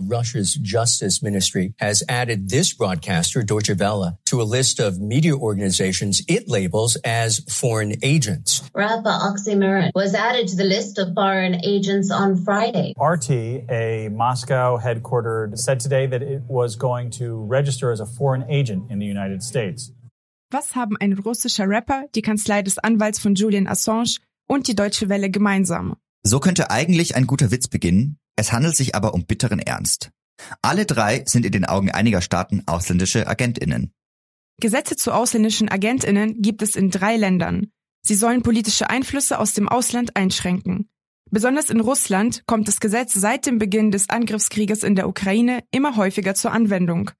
Russia's justice ministry has added this broadcaster, Deutsche Welle, to a list of media organizations it labels as foreign agents. Rapper Oxymoron was added to the list of foreign agents on Friday. RT, a Moscow headquartered, said today that it was going to register as a foreign agent in the United States. Was haben ein russischer Rapper, die Kanzlei des Anwalts von Julian Assange und die Deutsche Welle gemeinsam? So könnte eigentlich ein guter Witz beginnen, es handelt sich aber um bitteren Ernst. Alle drei sind in den Augen einiger Staaten ausländische Agentinnen. Gesetze zu ausländischen Agentinnen gibt es in drei Ländern. Sie sollen politische Einflüsse aus dem Ausland einschränken. Besonders in Russland kommt das Gesetz seit dem Beginn des Angriffskrieges in der Ukraine immer häufiger zur Anwendung.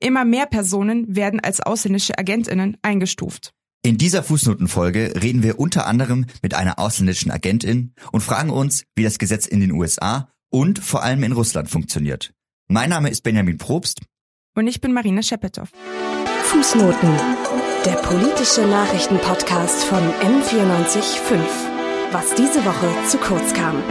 Immer mehr Personen werden als ausländische Agentinnen eingestuft. In dieser Fußnotenfolge reden wir unter anderem mit einer ausländischen Agentin und fragen uns, wie das Gesetz in den USA und vor allem in Russland funktioniert. Mein Name ist Benjamin Probst. Und ich bin Marina Schepetow. Fußnoten. Der politische Nachrichtenpodcast von M945. Was diese Woche zu kurz kam.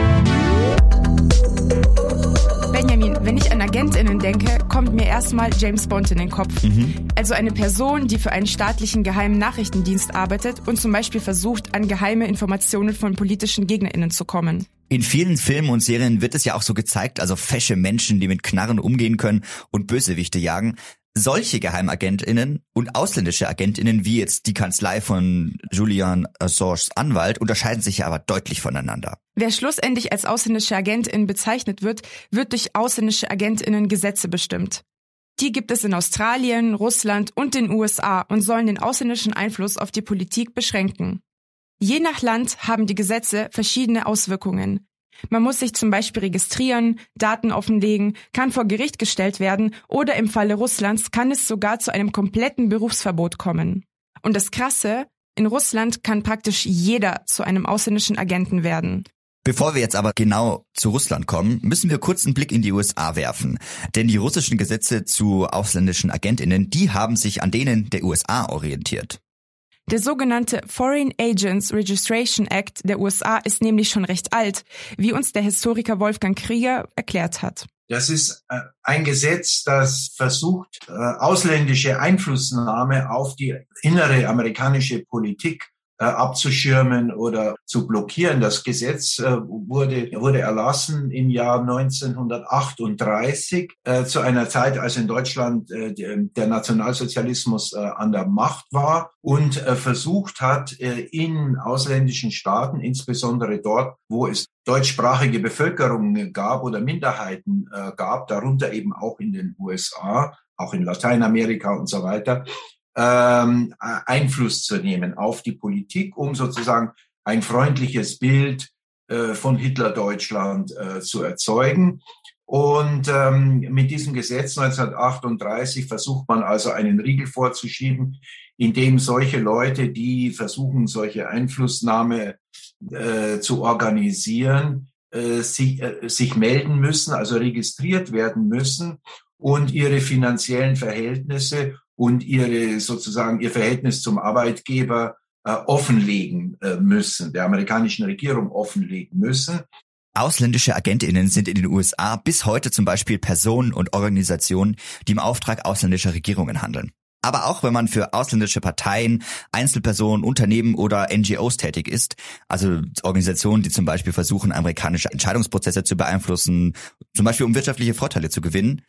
Benjamin, wenn ich an Agentinnen denke, kommt mir erstmal James Bond in den Kopf. Mhm. Also eine Person, die für einen staatlichen geheimen Nachrichtendienst arbeitet und zum Beispiel versucht, an geheime Informationen von politischen GegnerInnen zu kommen. In vielen Filmen und Serien wird es ja auch so gezeigt, also fesche Menschen, die mit Knarren umgehen können und Bösewichte jagen. Solche Geheimagentinnen und ausländische Agentinnen, wie jetzt die Kanzlei von Julian Assange's Anwalt, unterscheiden sich ja aber deutlich voneinander. Wer schlussendlich als ausländische Agentin bezeichnet wird, wird durch ausländische Agentinnen Gesetze bestimmt. Die gibt es in Australien, Russland und den USA und sollen den ausländischen Einfluss auf die Politik beschränken. Je nach Land haben die Gesetze verschiedene Auswirkungen. Man muss sich zum Beispiel registrieren, Daten offenlegen, kann vor Gericht gestellt werden oder im Falle Russlands kann es sogar zu einem kompletten Berufsverbot kommen. Und das Krasse, in Russland kann praktisch jeder zu einem ausländischen Agenten werden. Bevor wir jetzt aber genau zu Russland kommen, müssen wir kurz einen Blick in die USA werfen. Denn die russischen Gesetze zu ausländischen Agentinnen, die haben sich an denen der USA orientiert. Der sogenannte Foreign Agents Registration Act der USA ist nämlich schon recht alt, wie uns der Historiker Wolfgang Krieger erklärt hat. Das ist äh, ein Gesetz, das versucht, äh, ausländische Einflussnahme auf die innere amerikanische Politik abzuschirmen oder zu blockieren. Das Gesetz äh, wurde, wurde erlassen im Jahr 1938 äh, zu einer Zeit, als in Deutschland der Nationalsozialismus an der Macht war und versucht hat, in ausländischen Staaten, insbesondere dort, wo es deutschsprachige Bevölkerung gab oder Minderheiten gab, darunter eben auch in den USA, auch in Lateinamerika und so weiter, ähm, Einfluss zu nehmen auf die Politik, um sozusagen ein freundliches Bild äh, von Hitler-Deutschland äh, zu erzeugen. Und ähm, mit diesem Gesetz 1938 versucht man also einen Riegel vorzuschieben, in dem solche Leute, die versuchen, solche Einflussnahme äh, zu organisieren, äh, sich, äh, sich melden müssen, also registriert werden müssen und ihre finanziellen Verhältnisse und ihre sozusagen ihr Verhältnis zum Arbeitgeber äh, offenlegen äh, müssen, der amerikanischen Regierung offenlegen müssen. Ausländische Agentinnen sind in den USA bis heute zum Beispiel Personen und Organisationen, die im Auftrag ausländischer Regierungen handeln. Aber auch wenn man für ausländische Parteien, Einzelpersonen, Unternehmen oder NGOs tätig ist, also Organisationen, die zum Beispiel versuchen, amerikanische Entscheidungsprozesse zu beeinflussen, zum Beispiel um wirtschaftliche Vorteile zu gewinnen,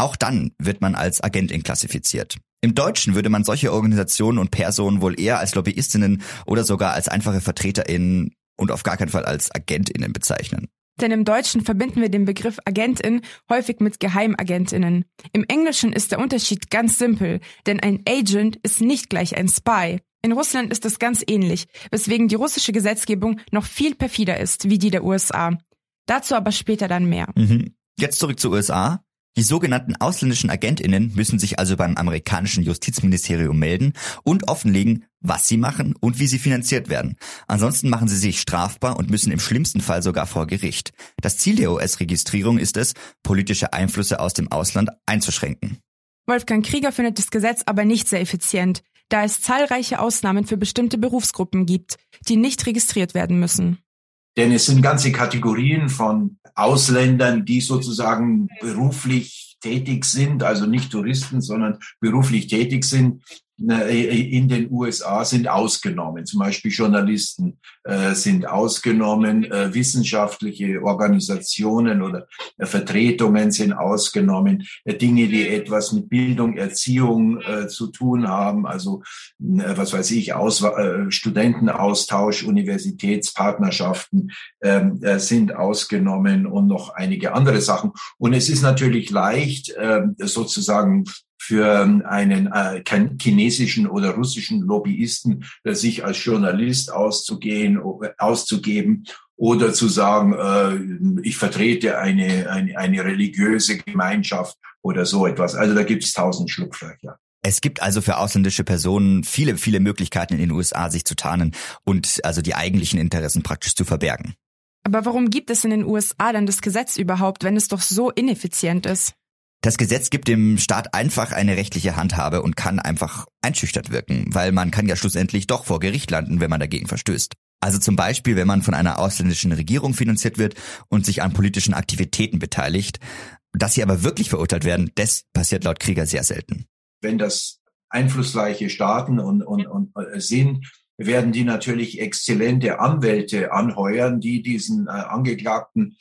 auch dann wird man als Agentin klassifiziert. Im Deutschen würde man solche Organisationen und Personen wohl eher als Lobbyistinnen oder sogar als einfache VertreterInnen und auf gar keinen Fall als AgentInnen bezeichnen. Denn im Deutschen verbinden wir den Begriff Agentin häufig mit Geheimagentinnen. Im Englischen ist der Unterschied ganz simpel, denn ein Agent ist nicht gleich ein Spy. In Russland ist es ganz ähnlich, weswegen die russische Gesetzgebung noch viel perfider ist wie die der USA. Dazu aber später dann mehr. Mhm. Jetzt zurück zu USA. Die sogenannten ausländischen Agentinnen müssen sich also beim amerikanischen Justizministerium melden und offenlegen, was sie machen und wie sie finanziert werden. Ansonsten machen sie sich strafbar und müssen im schlimmsten Fall sogar vor Gericht. Das Ziel der US-Registrierung ist es, politische Einflüsse aus dem Ausland einzuschränken. Wolfgang Krieger findet das Gesetz aber nicht sehr effizient, da es zahlreiche Ausnahmen für bestimmte Berufsgruppen gibt, die nicht registriert werden müssen. Denn es sind ganze Kategorien von Ausländern, die sozusagen beruflich tätig sind, also nicht Touristen, sondern beruflich tätig sind, in den USA sind ausgenommen. Zum Beispiel Journalisten äh, sind ausgenommen, äh, wissenschaftliche Organisationen oder äh, Vertretungen sind ausgenommen, äh, Dinge, die etwas mit Bildung, Erziehung äh, zu tun haben, also äh, was weiß ich, Aus Studentenaustausch, Universitätspartnerschaften ähm, sind ausgenommen und noch einige andere Sachen. Und es ist natürlich leicht, ähm, sozusagen für einen äh, chinesischen oder russischen Lobbyisten, sich als Journalist auszugehen, auszugeben oder zu sagen, äh, ich vertrete eine, eine, eine religiöse Gemeinschaft oder so etwas. Also da gibt es tausend Schlupflöcher. Es gibt also für ausländische Personen viele, viele Möglichkeiten in den USA, sich zu tarnen und also die eigentlichen Interessen praktisch zu verbergen. Aber warum gibt es in den USA dann das Gesetz überhaupt, wenn es doch so ineffizient ist? Das Gesetz gibt dem Staat einfach eine rechtliche Handhabe und kann einfach einschüchtert wirken, weil man kann ja schlussendlich doch vor Gericht landen, wenn man dagegen verstößt. Also zum Beispiel, wenn man von einer ausländischen Regierung finanziert wird und sich an politischen Aktivitäten beteiligt. Dass sie aber wirklich verurteilt werden, das passiert laut Krieger sehr selten. Wenn das einflussreiche Staaten und, und, und äh, sind, werden die natürlich exzellente Anwälte anheuern, die diesen äh, Angeklagten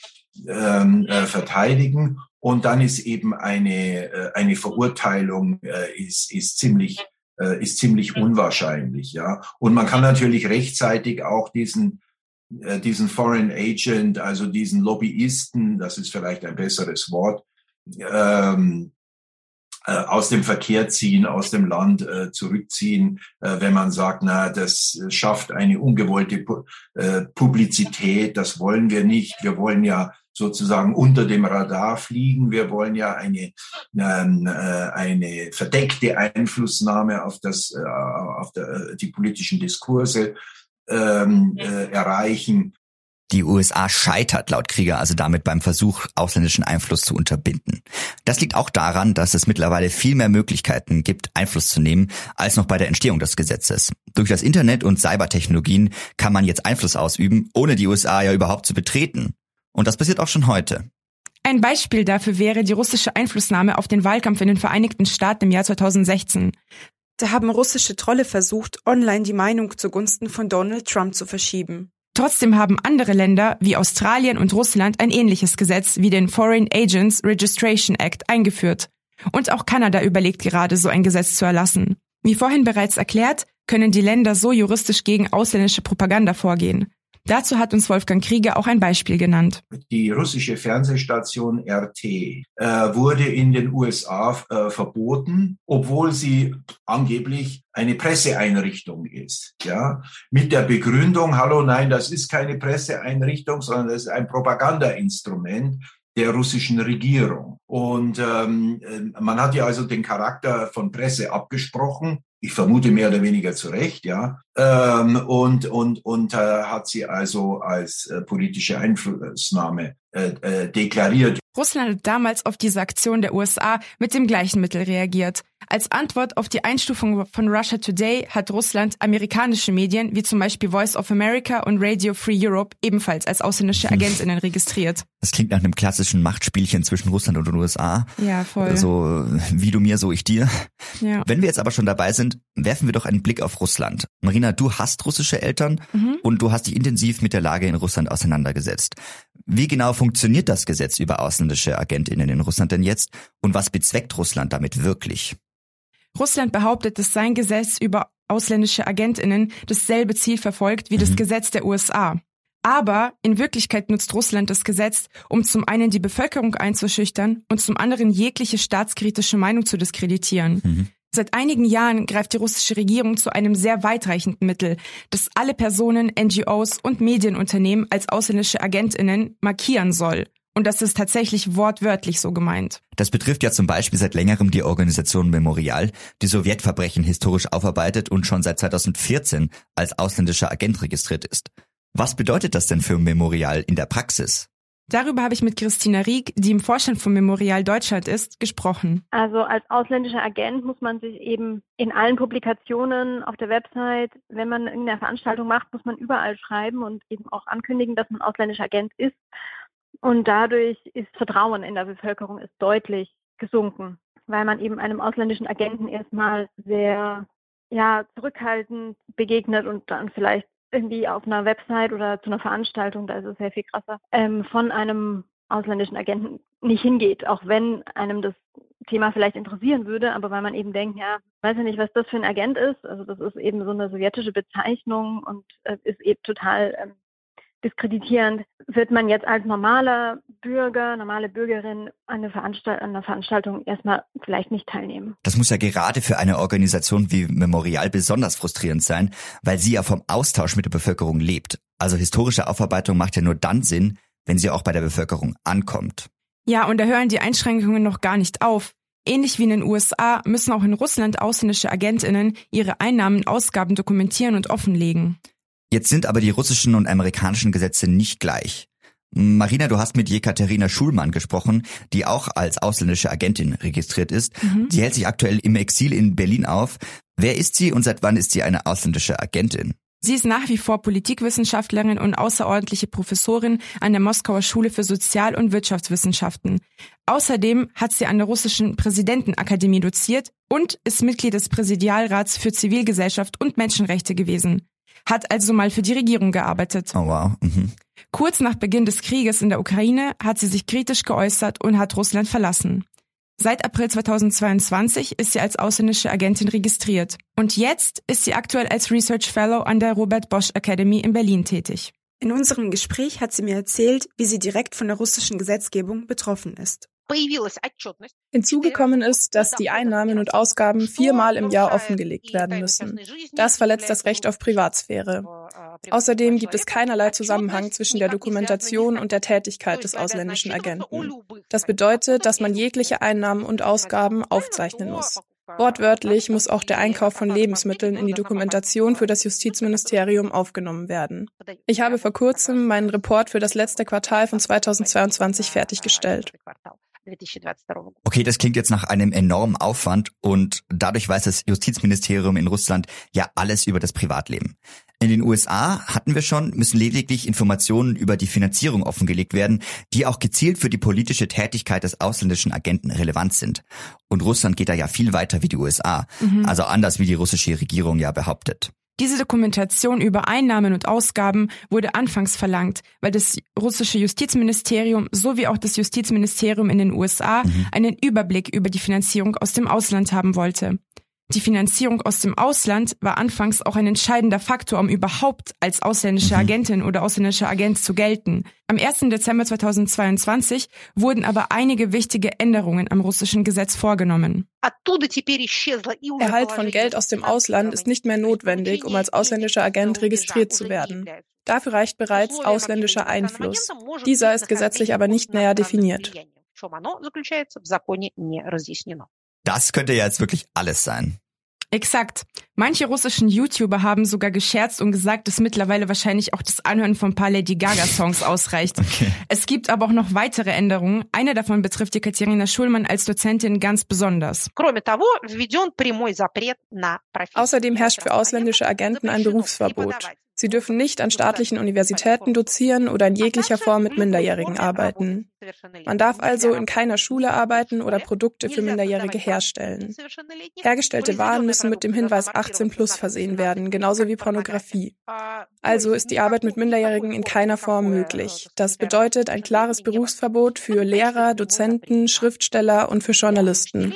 ähm, äh, verteidigen und dann ist eben eine, äh, eine Verurteilung äh, ist, ist ziemlich äh, ist ziemlich unwahrscheinlich, ja. Und man kann natürlich rechtzeitig auch diesen diesen Foreign Agent, also diesen Lobbyisten, das ist vielleicht ein besseres Wort, ähm, aus dem Verkehr ziehen, aus dem Land äh, zurückziehen, äh, wenn man sagt, na, das schafft eine ungewollte Pu äh, Publizität, das wollen wir nicht. Wir wollen ja sozusagen unter dem Radar fliegen. Wir wollen ja eine, ähm, äh, eine verdeckte Einflussnahme auf, das, äh, auf der, äh, die politischen Diskurse ähm, äh, erreichen. Die USA scheitert laut Krieger also damit beim Versuch, ausländischen Einfluss zu unterbinden. Das liegt auch daran, dass es mittlerweile viel mehr Möglichkeiten gibt, Einfluss zu nehmen, als noch bei der Entstehung des Gesetzes. Durch das Internet und Cybertechnologien kann man jetzt Einfluss ausüben, ohne die USA ja überhaupt zu betreten. Und das passiert auch schon heute. Ein Beispiel dafür wäre die russische Einflussnahme auf den Wahlkampf in den Vereinigten Staaten im Jahr 2016. Da haben russische Trolle versucht, online die Meinung zugunsten von Donald Trump zu verschieben. Trotzdem haben andere Länder wie Australien und Russland ein ähnliches Gesetz wie den Foreign Agents Registration Act eingeführt. Und auch Kanada überlegt gerade, so ein Gesetz zu erlassen. Wie vorhin bereits erklärt, können die Länder so juristisch gegen ausländische Propaganda vorgehen. Dazu hat uns Wolfgang Krieger auch ein Beispiel genannt. Die russische Fernsehstation RT äh, wurde in den USA äh, verboten, obwohl sie angeblich eine Presseeinrichtung ist. Ja, mit der Begründung, hallo, nein, das ist keine Presseeinrichtung, sondern das ist ein Propagandainstrument der russischen Regierung. Und ähm, äh, man hat ja also den Charakter von Presse abgesprochen ich vermute mehr oder weniger zu Recht, ja, ähm, und, und, und äh, hat sie also als äh, politische Einflussnahme äh, äh, deklariert. Russland hat damals auf diese Aktion der USA mit dem gleichen Mittel reagiert. Als Antwort auf die Einstufung von Russia Today hat Russland amerikanische Medien wie zum Beispiel Voice of America und Radio Free Europe ebenfalls als ausländische hm. Agentinnen registriert. Das klingt nach einem klassischen Machtspielchen zwischen Russland und den USA. Ja, voll. So wie du mir, so ich dir. Ja. Wenn wir jetzt aber schon dabei sind, werfen wir doch einen Blick auf Russland. Marina, du hast russische Eltern mhm. und du hast dich intensiv mit der Lage in Russland auseinandergesetzt. Wie genau funktioniert das Gesetz über ausländische Agentinnen in Russland denn jetzt und was bezweckt Russland damit wirklich? Russland behauptet, dass sein Gesetz über ausländische Agentinnen dasselbe Ziel verfolgt wie mhm. das Gesetz der USA. Aber in Wirklichkeit nutzt Russland das Gesetz, um zum einen die Bevölkerung einzuschüchtern und zum anderen jegliche staatskritische Meinung zu diskreditieren. Mhm. Seit einigen Jahren greift die russische Regierung zu einem sehr weitreichenden Mittel, das alle Personen, NGOs und Medienunternehmen als ausländische Agentinnen markieren soll. Und das ist tatsächlich wortwörtlich so gemeint. Das betrifft ja zum Beispiel seit längerem die Organisation Memorial, die Sowjetverbrechen historisch aufarbeitet und schon seit 2014 als ausländischer Agent registriert ist. Was bedeutet das denn für Memorial in der Praxis? Darüber habe ich mit Christina Rieck, die im Vorstand von Memorial Deutschland ist, gesprochen. Also als ausländischer Agent muss man sich eben in allen Publikationen auf der Website, wenn man irgendeine Veranstaltung macht, muss man überall schreiben und eben auch ankündigen, dass man ausländischer Agent ist. Und dadurch ist Vertrauen in der Bevölkerung ist deutlich gesunken, weil man eben einem ausländischen Agenten erstmal sehr ja, zurückhaltend begegnet und dann vielleicht irgendwie auf einer Website oder zu einer Veranstaltung, da ist es sehr viel krasser, ähm, von einem ausländischen Agenten nicht hingeht, auch wenn einem das Thema vielleicht interessieren würde, aber weil man eben denkt, ja, weiß ja nicht, was das für ein Agent ist. Also das ist eben so eine sowjetische Bezeichnung und äh, ist eben total ähm, diskreditierend, wird man jetzt als normaler Bürger, normale Bürgerin an einer, Veranstalt an einer Veranstaltung erstmal vielleicht nicht teilnehmen. Das muss ja gerade für eine Organisation wie Memorial besonders frustrierend sein, weil sie ja vom Austausch mit der Bevölkerung lebt. Also historische Aufarbeitung macht ja nur dann Sinn, wenn sie auch bei der Bevölkerung ankommt. Ja, und da hören die Einschränkungen noch gar nicht auf. Ähnlich wie in den USA müssen auch in Russland ausländische Agentinnen ihre Einnahmen und Ausgaben dokumentieren und offenlegen. Jetzt sind aber die russischen und amerikanischen Gesetze nicht gleich. Marina, du hast mit Jekaterina Schulmann gesprochen, die auch als ausländische Agentin registriert ist. Mhm. Sie hält sich aktuell im Exil in Berlin auf. Wer ist sie und seit wann ist sie eine ausländische Agentin? Sie ist nach wie vor Politikwissenschaftlerin und außerordentliche Professorin an der Moskauer Schule für Sozial- und Wirtschaftswissenschaften. Außerdem hat sie an der russischen Präsidentenakademie doziert und ist Mitglied des Präsidialrats für Zivilgesellschaft und Menschenrechte gewesen hat also mal für die Regierung gearbeitet. Oh wow. Mhm. Kurz nach Beginn des Krieges in der Ukraine hat sie sich kritisch geäußert und hat Russland verlassen. Seit April 2022 ist sie als ausländische Agentin registriert. Und jetzt ist sie aktuell als Research Fellow an der Robert Bosch Academy in Berlin tätig. In unserem Gespräch hat sie mir erzählt, wie sie direkt von der russischen Gesetzgebung betroffen ist. Hinzugekommen ist, dass die Einnahmen und Ausgaben viermal im Jahr offengelegt werden müssen. Das verletzt das Recht auf Privatsphäre. Außerdem gibt es keinerlei Zusammenhang zwischen der Dokumentation und der Tätigkeit des ausländischen Agenten. Das bedeutet, dass man jegliche Einnahmen und Ausgaben aufzeichnen muss. Wortwörtlich muss auch der Einkauf von Lebensmitteln in die Dokumentation für das Justizministerium aufgenommen werden. Ich habe vor kurzem meinen Report für das letzte Quartal von 2022 fertiggestellt. Okay, das klingt jetzt nach einem enormen Aufwand und dadurch weiß das Justizministerium in Russland ja alles über das Privatleben. In den USA hatten wir schon, müssen lediglich Informationen über die Finanzierung offengelegt werden, die auch gezielt für die politische Tätigkeit des ausländischen Agenten relevant sind. Und Russland geht da ja viel weiter wie die USA, mhm. also anders wie die russische Regierung ja behauptet. Diese Dokumentation über Einnahmen und Ausgaben wurde anfangs verlangt, weil das russische Justizministerium sowie auch das Justizministerium in den USA mhm. einen Überblick über die Finanzierung aus dem Ausland haben wollte. Die Finanzierung aus dem Ausland war anfangs auch ein entscheidender Faktor, um überhaupt als ausländische mhm. Agentin oder ausländischer Agent zu gelten. Am 1. Dezember 2022 wurden aber einige wichtige Änderungen am russischen Gesetz vorgenommen. Erhalt von Geld aus dem Ausland ist nicht mehr notwendig, um als ausländischer Agent registriert zu werden. Dafür reicht bereits ausländischer Einfluss. Dieser ist gesetzlich aber nicht näher definiert. Das könnte ja jetzt wirklich alles sein. Exakt. Manche russischen YouTuber haben sogar gescherzt und gesagt, dass mittlerweile wahrscheinlich auch das Anhören von ein paar Lady Gaga Songs ausreicht. Okay. Es gibt aber auch noch weitere Änderungen. Eine davon betrifft die Katharina Schulmann als Dozentin ganz besonders. Außerdem herrscht für ausländische Agenten ein Berufsverbot. Sie dürfen nicht an staatlichen Universitäten dozieren oder in jeglicher Form mit Minderjährigen arbeiten. Man darf also in keiner Schule arbeiten oder Produkte für Minderjährige herstellen. Hergestellte Waren müssen mit dem Hinweis 18 plus versehen werden, genauso wie Pornografie. Also ist die Arbeit mit Minderjährigen in keiner Form möglich. Das bedeutet ein klares Berufsverbot für Lehrer, Dozenten, Schriftsteller und für Journalisten.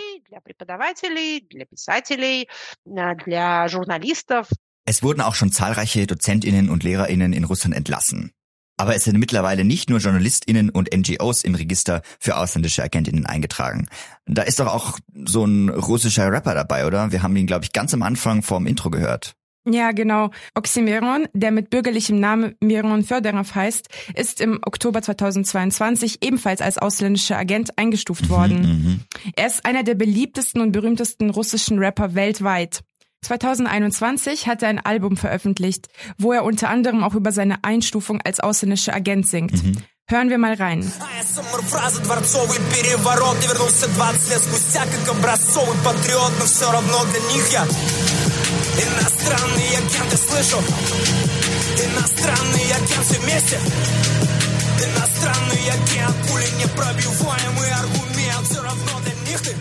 Es wurden auch schon zahlreiche Dozentinnen und Lehrerinnen in Russland entlassen. Aber es sind mittlerweile nicht nur JournalistInnen und NGOs im Register für ausländische Agentinnen eingetragen. Da ist doch auch so ein russischer Rapper dabei, oder? Wir haben ihn, glaube ich, ganz am Anfang vorm Intro gehört. Ja, genau. Oxymeron, der mit bürgerlichem Namen Miron Förderov heißt, ist im Oktober 2022 ebenfalls als ausländischer Agent eingestuft mhm, worden. Mhm, er ist einer der beliebtesten und berühmtesten russischen Rapper weltweit. 2021 hat er ein Album veröffentlicht, wo er unter anderem auch über seine Einstufung als ausländischer Agent singt. Mhm. Hören wir mal rein. Иностранный агент все вместе Иностранный агент, пули непробиваемый аргумент Все равно для них ты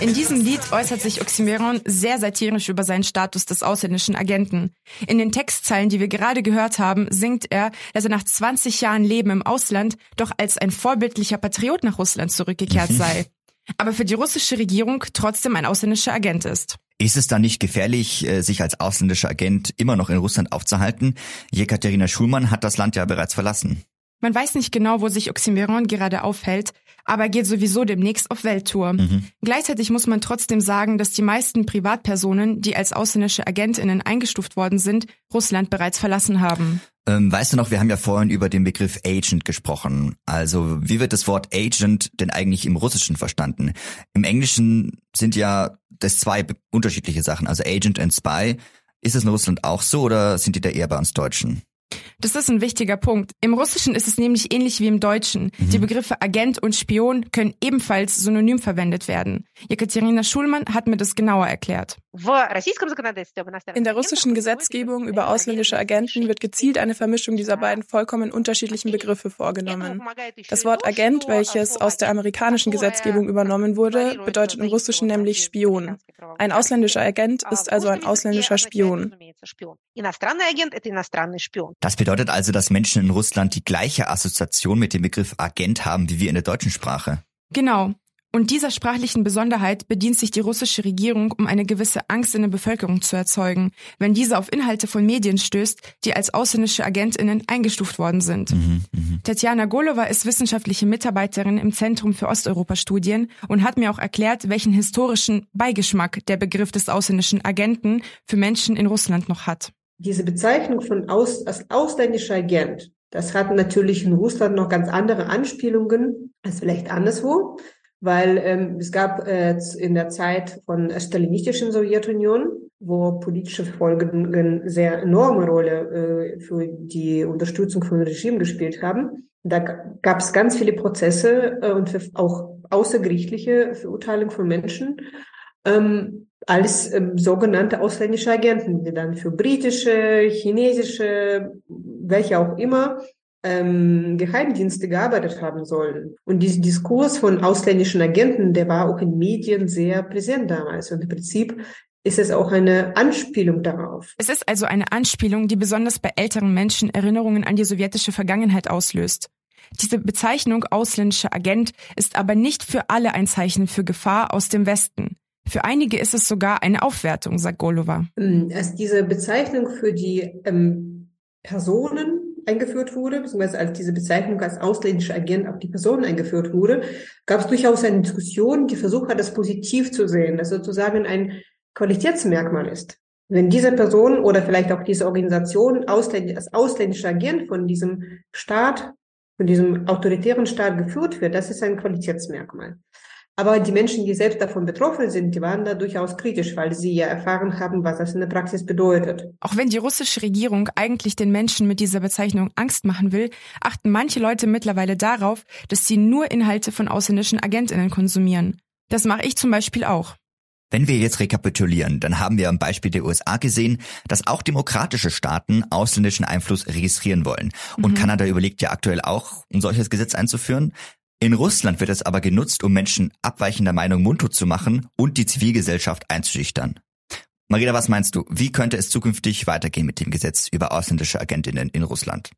in diesem Lied äußert sich Oxymeron sehr satirisch über seinen Status des ausländischen Agenten. In den Textzeilen, die wir gerade gehört haben, singt er, dass er nach 20 Jahren Leben im Ausland doch als ein vorbildlicher Patriot nach Russland zurückgekehrt sei. Aber für die russische Regierung trotzdem ein ausländischer Agent ist. Ist es dann nicht gefährlich, äh, sich als ausländischer Agent immer noch in Russland aufzuhalten? Jekaterina Schulmann hat das Land ja bereits verlassen. Man weiß nicht genau, wo sich Oxymeron gerade aufhält, aber er geht sowieso demnächst auf Welttour. Mhm. Gleichzeitig muss man trotzdem sagen, dass die meisten Privatpersonen, die als ausländische Agentinnen eingestuft worden sind, Russland bereits verlassen haben. Ähm, weißt du noch, wir haben ja vorhin über den Begriff Agent gesprochen. Also wie wird das Wort Agent denn eigentlich im Russischen verstanden? Im Englischen sind ja das zwei unterschiedliche Sachen, also Agent und Spy. Ist es in Russland auch so oder sind die da eher bei uns Deutschen? Das ist ein wichtiger Punkt. Im Russischen ist es nämlich ähnlich wie im Deutschen. Mhm. Die Begriffe Agent und Spion können ebenfalls synonym verwendet werden. Jekaterina Schulmann hat mir das genauer erklärt. In der russischen Gesetzgebung über ausländische Agenten wird gezielt eine Vermischung dieser beiden vollkommen unterschiedlichen Begriffe vorgenommen. Das Wort Agent, welches aus der amerikanischen Gesetzgebung übernommen wurde, bedeutet im Russischen nämlich Spion. Ein ausländischer Agent ist also ein ausländischer Spion. Das bedeutet also, dass Menschen in Russland die gleiche Assoziation mit dem Begriff Agent haben wie wir in der deutschen Sprache. Genau. Und dieser sprachlichen Besonderheit bedient sich die russische Regierung, um eine gewisse Angst in der Bevölkerung zu erzeugen, wenn diese auf Inhalte von Medien stößt, die als ausländische Agentinnen eingestuft worden sind. Mhm, mh. Tatjana Golova ist wissenschaftliche Mitarbeiterin im Zentrum für Osteuropa-Studien und hat mir auch erklärt, welchen historischen Beigeschmack der Begriff des ausländischen Agenten für Menschen in Russland noch hat. Diese Bezeichnung von aus, als ausländischer Agent, das hat natürlich in Russland noch ganz andere Anspielungen als vielleicht anderswo weil ähm, es gab äh, in der Zeit von stalinistischen Sowjetunion, wo politische Folgen sehr enorme Rolle äh, für die Unterstützung von Regime gespielt haben. Da gab es ganz viele Prozesse äh, und auch außergerichtliche Verurteilung von Menschen ähm, als ähm, sogenannte ausländische Agenten, die dann für britische, chinesische, welche auch immer ähm, Geheimdienste gearbeitet haben sollen. Und dieser Diskurs von ausländischen Agenten, der war auch in Medien sehr präsent damals. Und im Prinzip ist es auch eine Anspielung darauf. Es ist also eine Anspielung, die besonders bei älteren Menschen Erinnerungen an die sowjetische Vergangenheit auslöst. Diese Bezeichnung ausländischer Agent ist aber nicht für alle ein Zeichen für Gefahr aus dem Westen. Für einige ist es sogar eine Aufwertung, sagt Golova. Also diese Bezeichnung für die ähm, Personen, eingeführt wurde, beziehungsweise als diese Bezeichnung als ausländischer Agent auf die Person eingeführt wurde, gab es durchaus eine Diskussion, die versucht hat, das positiv zu sehen, dass sozusagen ein Qualitätsmerkmal ist. Wenn diese Person oder vielleicht auch diese Organisation ausländisch, als ausländischer Agent von diesem Staat, von diesem autoritären Staat geführt wird, das ist ein Qualitätsmerkmal. Aber die Menschen, die selbst davon betroffen sind, die waren da durchaus kritisch, weil sie ja erfahren haben, was das in der Praxis bedeutet. Auch wenn die russische Regierung eigentlich den Menschen mit dieser Bezeichnung Angst machen will, achten manche Leute mittlerweile darauf, dass sie nur Inhalte von ausländischen Agentinnen konsumieren. Das mache ich zum Beispiel auch. Wenn wir jetzt rekapitulieren, dann haben wir am Beispiel der USA gesehen, dass auch demokratische Staaten ausländischen Einfluss registrieren wollen. Und mhm. Kanada überlegt ja aktuell auch, ein solches Gesetz einzuführen. In Russland wird es aber genutzt, um Menschen abweichender Meinung mundtot zu machen und die Zivilgesellschaft einzuschüchtern. Marina, was meinst du? Wie könnte es zukünftig weitergehen mit dem Gesetz über ausländische Agentinnen in Russland?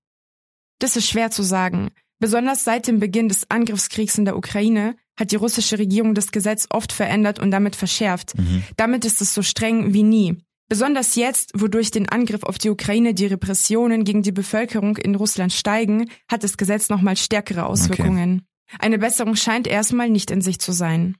Das ist schwer zu sagen. Besonders seit dem Beginn des Angriffskriegs in der Ukraine hat die russische Regierung das Gesetz oft verändert und damit verschärft. Mhm. Damit ist es so streng wie nie. Besonders jetzt, wo durch den Angriff auf die Ukraine die Repressionen gegen die Bevölkerung in Russland steigen, hat das Gesetz nochmal stärkere Auswirkungen. Okay. Eine Besserung scheint erstmal nicht in sich zu sein.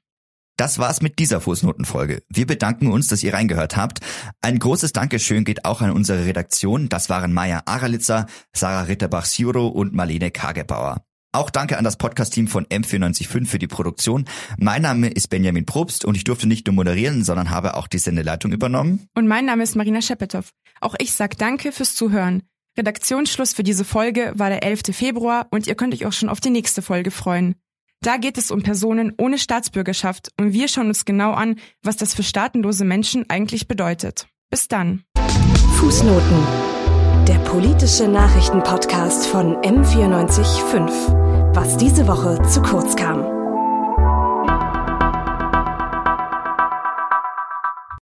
Das war's mit dieser Fußnotenfolge. Wir bedanken uns, dass ihr reingehört habt. Ein großes Dankeschön geht auch an unsere Redaktion. Das waren Maja Aralitzer, Sarah Ritterbach-Siuro und Marlene Kagebauer. Auch danke an das Podcast-Team von M945 für die Produktion. Mein Name ist Benjamin Probst und ich durfte nicht nur moderieren, sondern habe auch die Sendeleitung übernommen. Und mein Name ist Marina Schepetow. Auch ich sag Danke fürs Zuhören. Redaktionsschluss für diese Folge war der 11. Februar und ihr könnt euch auch schon auf die nächste Folge freuen. Da geht es um Personen ohne Staatsbürgerschaft und wir schauen uns genau an, was das für staatenlose Menschen eigentlich bedeutet. Bis dann. Fußnoten. Der politische Nachrichtenpodcast von M945. Was diese Woche zu kurz kam.